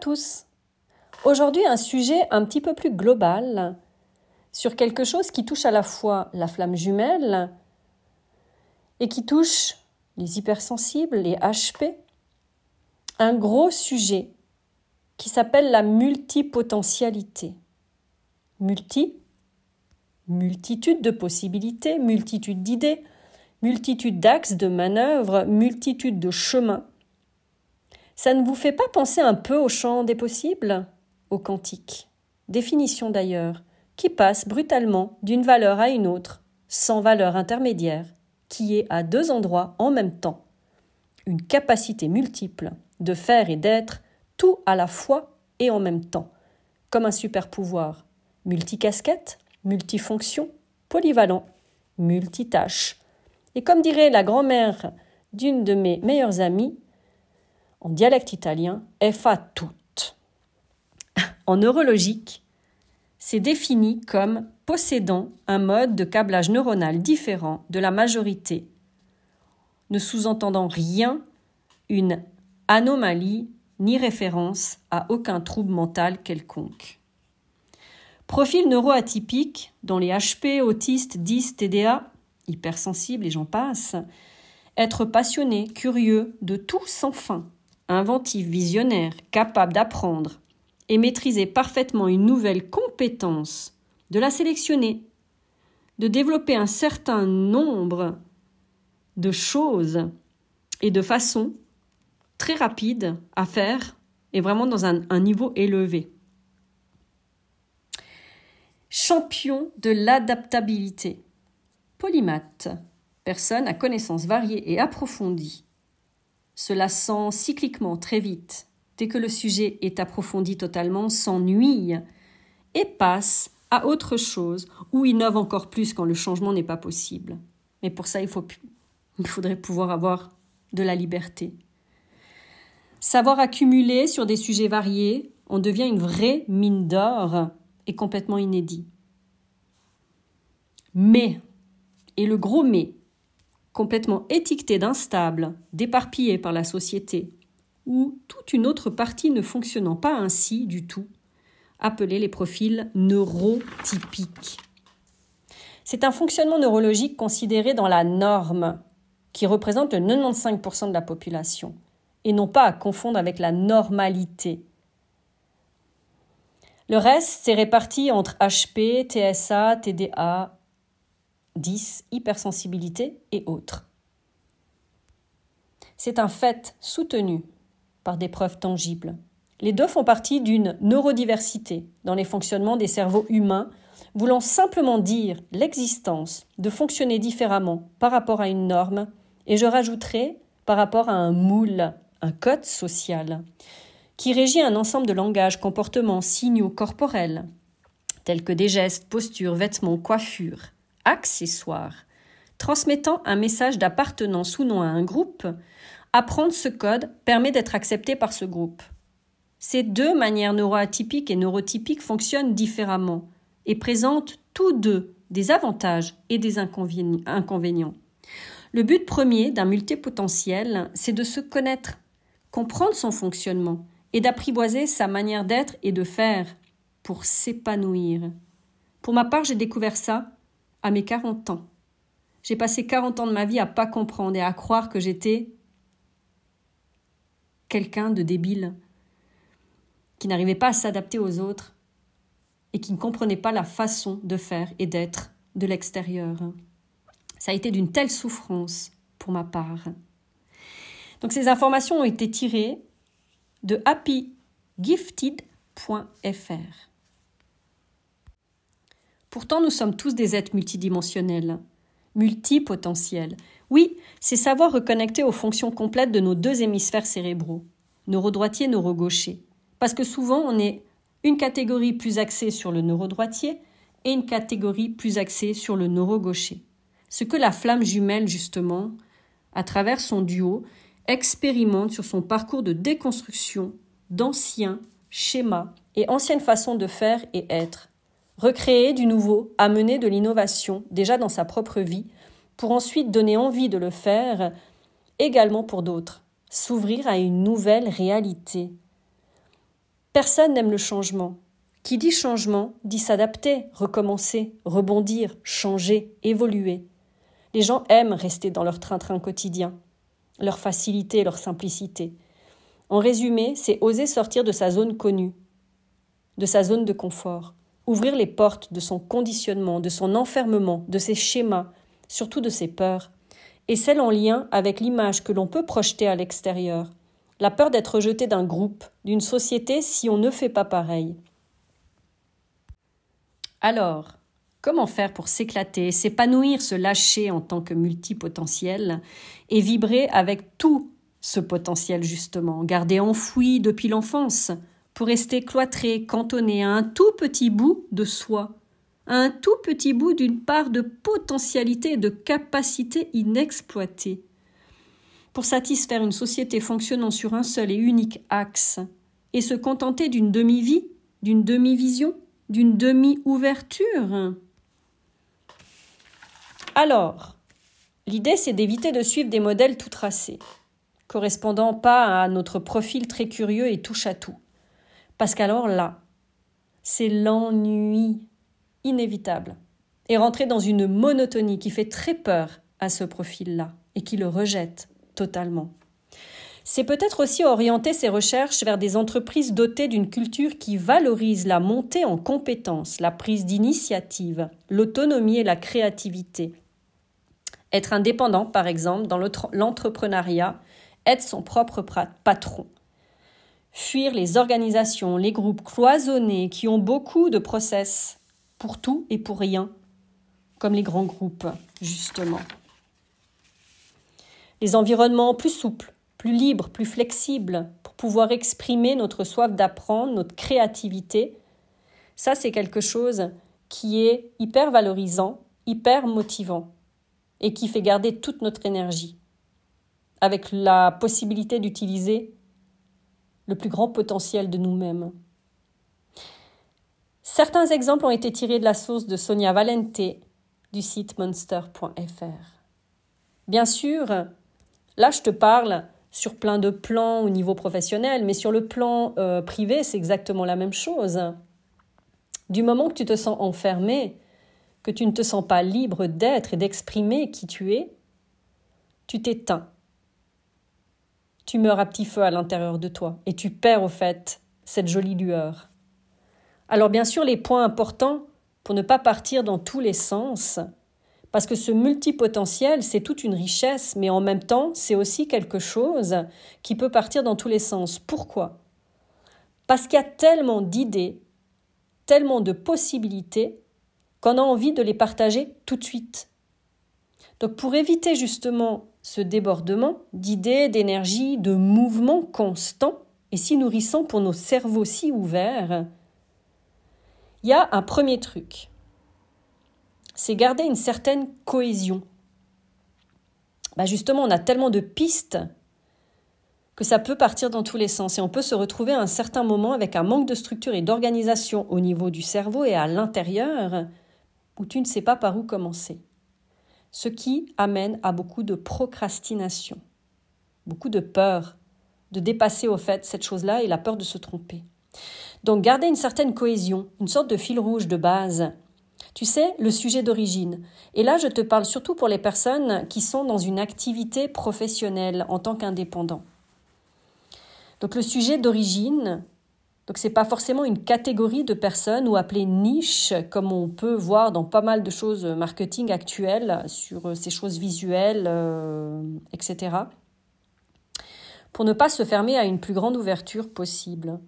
Tous. Aujourd'hui, un sujet un petit peu plus global sur quelque chose qui touche à la fois la flamme jumelle et qui touche les hypersensibles, les HP. Un gros sujet qui s'appelle la multipotentialité. Multi, multitude de possibilités, multitude d'idées, multitude d'axes de manœuvre, multitude de chemins ça ne vous fait pas penser un peu au champ des possibles? Au quantique. Définition d'ailleurs, qui passe brutalement d'une valeur à une autre, sans valeur intermédiaire, qui est à deux endroits en même temps. Une capacité multiple de faire et d'être tout à la fois et en même temps, comme un super pouvoir, multicasquette, multifonction, polyvalent, multitâche. Et comme dirait la grand-mère d'une de mes meilleures amies, en dialecte italien, fa tout. En neurologique, c'est défini comme possédant un mode de câblage neuronal différent de la majorité, ne sous-entendant rien, une anomalie ni référence à aucun trouble mental quelconque. Profil neuroatypique dont les HP, autistes, 10, TDA, hypersensibles et j'en passe, être passionné, curieux, de tout sans fin, inventif, visionnaire, capable d'apprendre et maîtriser parfaitement une nouvelle compétence, de la sélectionner, de développer un certain nombre de choses et de façons très rapides à faire et vraiment dans un, niveau élevé. Champion de l'adaptabilité. Polymath. Personne à connaissances variées et approfondies cela sent cycliquement très vite, dès que le sujet est approfondi totalement, s'ennuie et passe à autre chose ou innove encore plus quand le changement n'est pas possible. Mais pour ça, il, il faudrait pouvoir avoir de la liberté. Savoir accumuler sur des sujets variés, on devient une vraie mine d'or et complètement inédit. Mais, et le gros mais, complètement étiqueté d'instable, d'éparpillé par la société, ou toute une autre partie ne fonctionnant pas ainsi du tout, appelés les profils neurotypiques. C'est un fonctionnement neurologique considéré dans la norme, qui représente le 95% de la population, et non pas à confondre avec la normalité. Le reste, c'est réparti entre HP, TSA, TDA, 10. Hypersensibilité et autres. C'est un fait soutenu par des preuves tangibles. Les deux font partie d'une neurodiversité dans les fonctionnements des cerveaux humains, voulant simplement dire l'existence de fonctionner différemment par rapport à une norme, et je rajouterai par rapport à un moule, un code social, qui régit un ensemble de langages, comportements, signaux corporels, tels que des gestes, postures, vêtements, coiffures, accessoire. Transmettant un message d'appartenance ou non à un groupe, apprendre ce code permet d'être accepté par ce groupe. Ces deux manières neuroatypiques et neurotypiques fonctionnent différemment et présentent tous deux des avantages et des inconvénients. Le but premier d'un multipotentiel, c'est de se connaître, comprendre son fonctionnement et d'apprivoiser sa manière d'être et de faire pour s'épanouir. Pour ma part, j'ai découvert ça à mes 40 ans. J'ai passé 40 ans de ma vie à pas comprendre et à croire que j'étais quelqu'un de débile, qui n'arrivait pas à s'adapter aux autres et qui ne comprenait pas la façon de faire et d'être de l'extérieur. Ça a été d'une telle souffrance pour ma part. Donc ces informations ont été tirées de happygifted.fr. Pourtant, nous sommes tous des êtres multidimensionnels, multipotentiels. Oui, c'est savoir reconnecter aux fonctions complètes de nos deux hémisphères cérébraux, neurodroitier, neurogaucher. Parce que souvent, on est une catégorie plus axée sur le neurodroitier et une catégorie plus axée sur le neurogaucher. Ce que la flamme jumelle, justement, à travers son duo, expérimente sur son parcours de déconstruction d'anciens schémas et anciennes façons de faire et être, recréer du nouveau, amener de l'innovation déjà dans sa propre vie, pour ensuite donner envie de le faire également pour d'autres, s'ouvrir à une nouvelle réalité. Personne n'aime le changement. Qui dit changement dit s'adapter, recommencer, rebondir, changer, évoluer. Les gens aiment rester dans leur train-train quotidien, leur facilité, leur simplicité. En résumé, c'est oser sortir de sa zone connue, de sa zone de confort, ouvrir les portes de son conditionnement, de son enfermement, de ses schémas, surtout de ses peurs, et celles en lien avec l'image que l'on peut projeter à l'extérieur, la peur d'être rejeté d'un groupe, d'une société si on ne fait pas pareil. Alors, comment faire pour s'éclater, s'épanouir, se lâcher en tant que multipotentiel et vibrer avec tout ce potentiel justement, gardé enfoui depuis l'enfance, pour rester cloîtré, cantonné à un tout petit bout de soi, à un tout petit bout d'une part de potentialité et de capacité inexploitée. Pour satisfaire une société fonctionnant sur un seul et unique axe, et se contenter d'une demi-vie, d'une demi-vision, d'une demi-ouverture. Alors, l'idée c'est d'éviter de suivre des modèles tout tracés correspondant pas à notre profil très curieux et touche à tout. Parce qu'alors là, c'est l'ennui inévitable et rentrer dans une monotonie qui fait très peur à ce profil-là et qui le rejette totalement. C'est peut-être aussi orienter ses recherches vers des entreprises dotées d'une culture qui valorise la montée en compétences, la prise d'initiative, l'autonomie et la créativité. Être indépendant, par exemple, dans l'entrepreneuriat être son propre patron. Fuir les organisations, les groupes cloisonnés qui ont beaucoup de process pour tout et pour rien, comme les grands groupes, justement. Les environnements plus souples, plus libres, plus flexibles, pour pouvoir exprimer notre soif d'apprendre, notre créativité, ça c'est quelque chose qui est hyper valorisant, hyper motivant et qui fait garder toute notre énergie avec la possibilité d'utiliser le plus grand potentiel de nous-mêmes. Certains exemples ont été tirés de la source de Sonia Valente du site monster.fr. Bien sûr, là je te parle sur plein de plans au niveau professionnel, mais sur le plan euh, privé, c'est exactement la même chose. Du moment que tu te sens enfermé, que tu ne te sens pas libre d'être et d'exprimer qui tu es, tu t'éteins tu meurs à petit feu à l'intérieur de toi et tu perds au fait cette jolie lueur. Alors bien sûr les points importants pour ne pas partir dans tous les sens, parce que ce multipotentiel, c'est toute une richesse, mais en même temps, c'est aussi quelque chose qui peut partir dans tous les sens. Pourquoi? Parce qu'il y a tellement d'idées, tellement de possibilités, qu'on a envie de les partager tout de suite. Donc pour éviter justement ce débordement d'idées, d'énergie, de mouvements constants et si nourrissants pour nos cerveaux si ouverts, il y a un premier truc. C'est garder une certaine cohésion. Bah justement, on a tellement de pistes que ça peut partir dans tous les sens et on peut se retrouver à un certain moment avec un manque de structure et d'organisation au niveau du cerveau et à l'intérieur où tu ne sais pas par où commencer ce qui amène à beaucoup de procrastination, beaucoup de peur de dépasser au fait cette chose-là et la peur de se tromper. Donc garder une certaine cohésion, une sorte de fil rouge de base. Tu sais, le sujet d'origine. Et là, je te parle surtout pour les personnes qui sont dans une activité professionnelle en tant qu'indépendant. Donc le sujet d'origine, donc c'est pas forcément une catégorie de personnes ou appelée niche comme on peut voir dans pas mal de choses marketing actuelles sur euh, ces choses visuelles, euh, etc. Pour ne pas se fermer à une plus grande ouverture possible.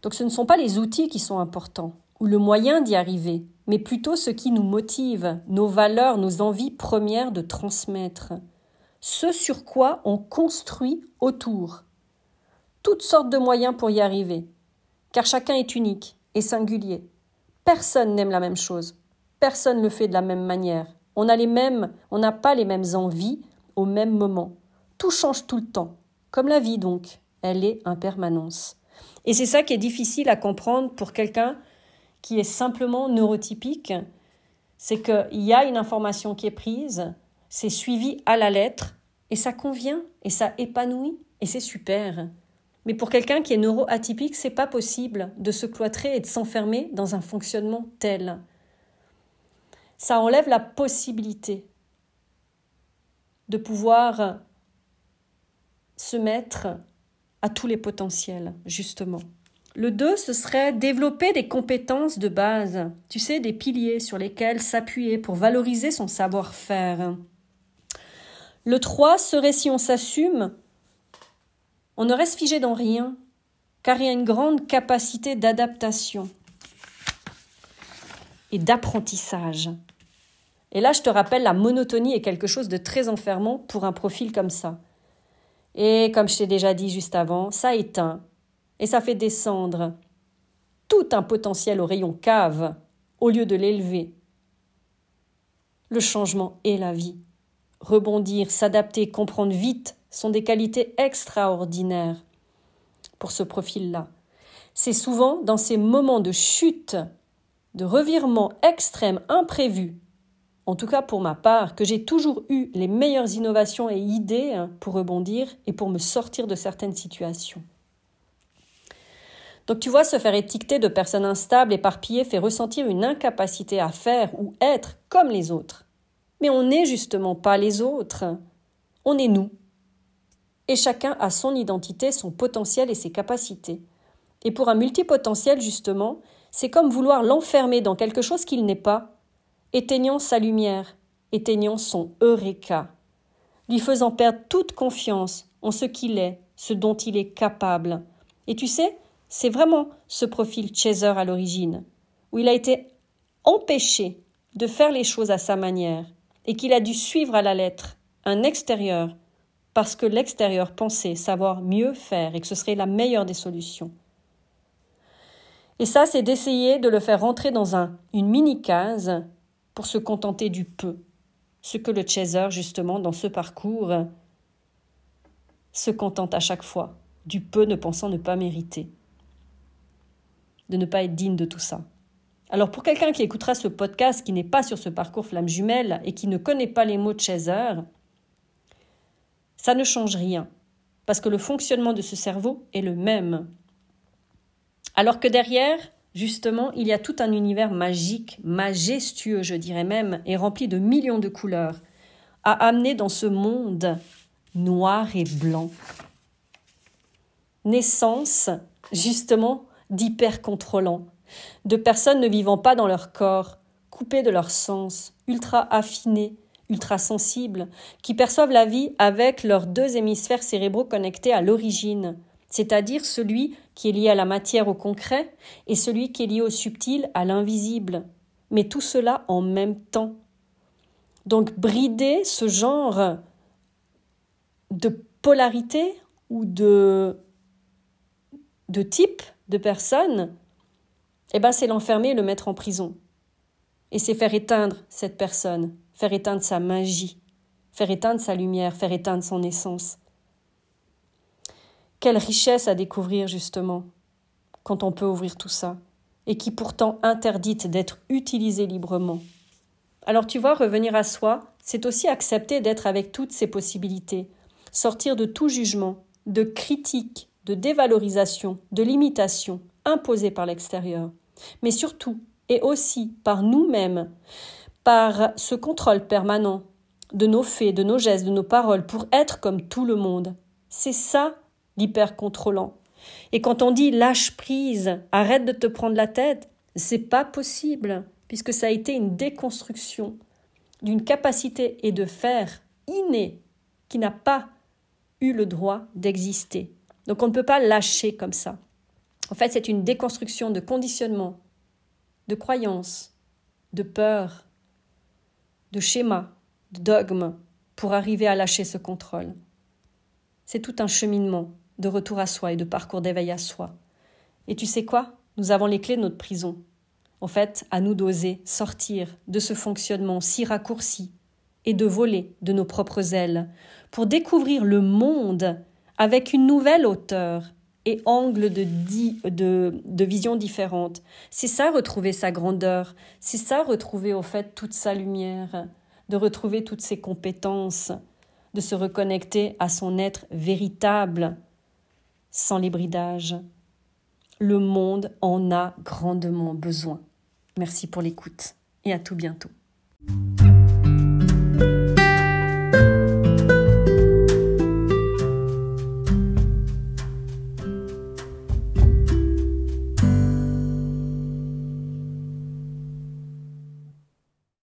Donc ce ne sont pas les outils qui sont importants ou le moyen d'y arriver, mais plutôt ce qui nous motive, nos valeurs, nos envies premières de transmettre, ce sur quoi on construit autour. Toutes sortes de moyens pour y arriver, car chacun est unique et singulier. Personne n'aime la même chose. Personne ne le fait de la même manière. On a les mêmes, on n'a pas les mêmes envies au même moment. Tout change tout le temps. Comme la vie donc. Elle est impermanence. Et c'est ça qui est difficile à comprendre pour quelqu'un qui est simplement neurotypique. C'est qu'il y a une information qui est prise, c'est suivi à la lettre, et ça convient, et ça épanouit, et c'est super. Mais pour quelqu'un qui est neuroatypique, c'est pas possible de se cloîtrer et de s'enfermer dans un fonctionnement tel. Ça enlève la possibilité de pouvoir se mettre à tous les potentiels, justement. Le 2, ce serait développer des compétences de base, tu sais, des piliers sur lesquels s'appuyer pour valoriser son savoir-faire. Le 3 serait si on s'assume, on ne reste figé dans rien, car il y a une grande capacité d'adaptation et d'apprentissage. Et là, je te rappelle, la monotonie est quelque chose de très enfermant pour un profil comme ça. Et comme je t'ai déjà dit juste avant, ça éteint et ça fait descendre tout un potentiel au rayon cave au lieu de l'élever. Le changement est la vie. Rebondir, s'adapter, comprendre vite sont des qualités extraordinaires pour ce profil-là. C'est souvent dans ces moments de chute, de revirement extrême imprévu, en tout cas pour ma part, que j'ai toujours eu les meilleures innovations et idées hein, pour rebondir et pour me sortir de certaines situations. Donc tu vois, se faire étiqueter de personnes instables, éparpillées, fait ressentir une incapacité à faire ou être comme les autres. Mais on n'est justement pas les autres. On est nous. Et chacun a son identité, son potentiel et ses capacités. Et pour un multipotentiel, justement, c'est comme vouloir l'enfermer dans quelque chose qu'il n'est pas, éteignant sa lumière, éteignant son eureka, lui faisant perdre toute confiance en ce qu'il est, ce dont il est capable. Et tu sais, c'est vraiment ce profil Chaser à l'origine, où il a été empêché de faire les choses à sa manière, et qu'il a dû suivre à la lettre un extérieur, parce que l'extérieur pensait savoir mieux faire et que ce serait la meilleure des solutions. Et ça, c'est d'essayer de le faire rentrer dans un, une mini-case pour se contenter du peu. Ce que le chaser, justement, dans ce parcours, se contente à chaque fois, du peu ne pensant ne pas mériter, de ne pas être digne de tout ça. Alors pour quelqu'un qui écoutera ce podcast, qui n'est pas sur ce parcours flamme jumelle et qui ne connaît pas les mots de chaser, ça ne change rien, parce que le fonctionnement de ce cerveau est le même. Alors que derrière, justement, il y a tout un univers magique, majestueux, je dirais même, et rempli de millions de couleurs, à amener dans ce monde noir et blanc. Naissance, justement, d'hyper contrôlants, de personnes ne vivant pas dans leur corps, coupées de leur sens, ultra affinées, ultra sensibles, qui perçoivent la vie avec leurs deux hémisphères cérébraux connectés à l'origine, c'est-à-dire celui qui est lié à la matière au concret et celui qui est lié au subtil à l'invisible, mais tout cela en même temps. Donc brider ce genre de polarité ou de, type de personne, eh ben c'est l'enfermer et le mettre en prison. Et c'est faire éteindre cette personne, faire éteindre sa magie, faire éteindre sa lumière, faire éteindre son essence. Quelle richesse à découvrir justement quand on peut ouvrir tout ça, et qui pourtant interdite d'être utilisée librement. Alors tu vois, revenir à soi, c'est aussi accepter d'être avec toutes ces possibilités, sortir de tout jugement, de critique, de dévalorisation, de limitation imposées par l'extérieur, mais surtout et aussi par nous-mêmes, par ce contrôle permanent de nos faits, de nos gestes, de nos paroles, pour être comme tout le monde. C'est ça l'hyper contrôlant. Et quand on dit lâche prise, arrête de te prendre la tête, c'est pas possible, puisque ça a été une déconstruction d'une capacité et de faire innée qui n'a pas eu le droit d'exister. Donc on ne peut pas lâcher comme ça. En fait, c'est une déconstruction de conditionnement, de croyances, de peur, de schémas, de dogmes pour arriver à lâcher ce contrôle. C'est tout un cheminement de retour à soi et de parcours d'éveil à soi. Et tu sais quoi? Nous avons les clés de notre prison. En fait, à nous d'oser sortir de ce fonctionnement si raccourci et de voler de nos propres ailes pour découvrir le monde avec une nouvelle hauteur et angle de, de, de vision différente. C'est ça retrouver sa grandeur, c'est ça retrouver au fait toute sa lumière, de retrouver toutes ses compétences, de se reconnecter à son être véritable, sans les bridages. Le monde en a grandement besoin. Merci pour l'écoute et à tout bientôt.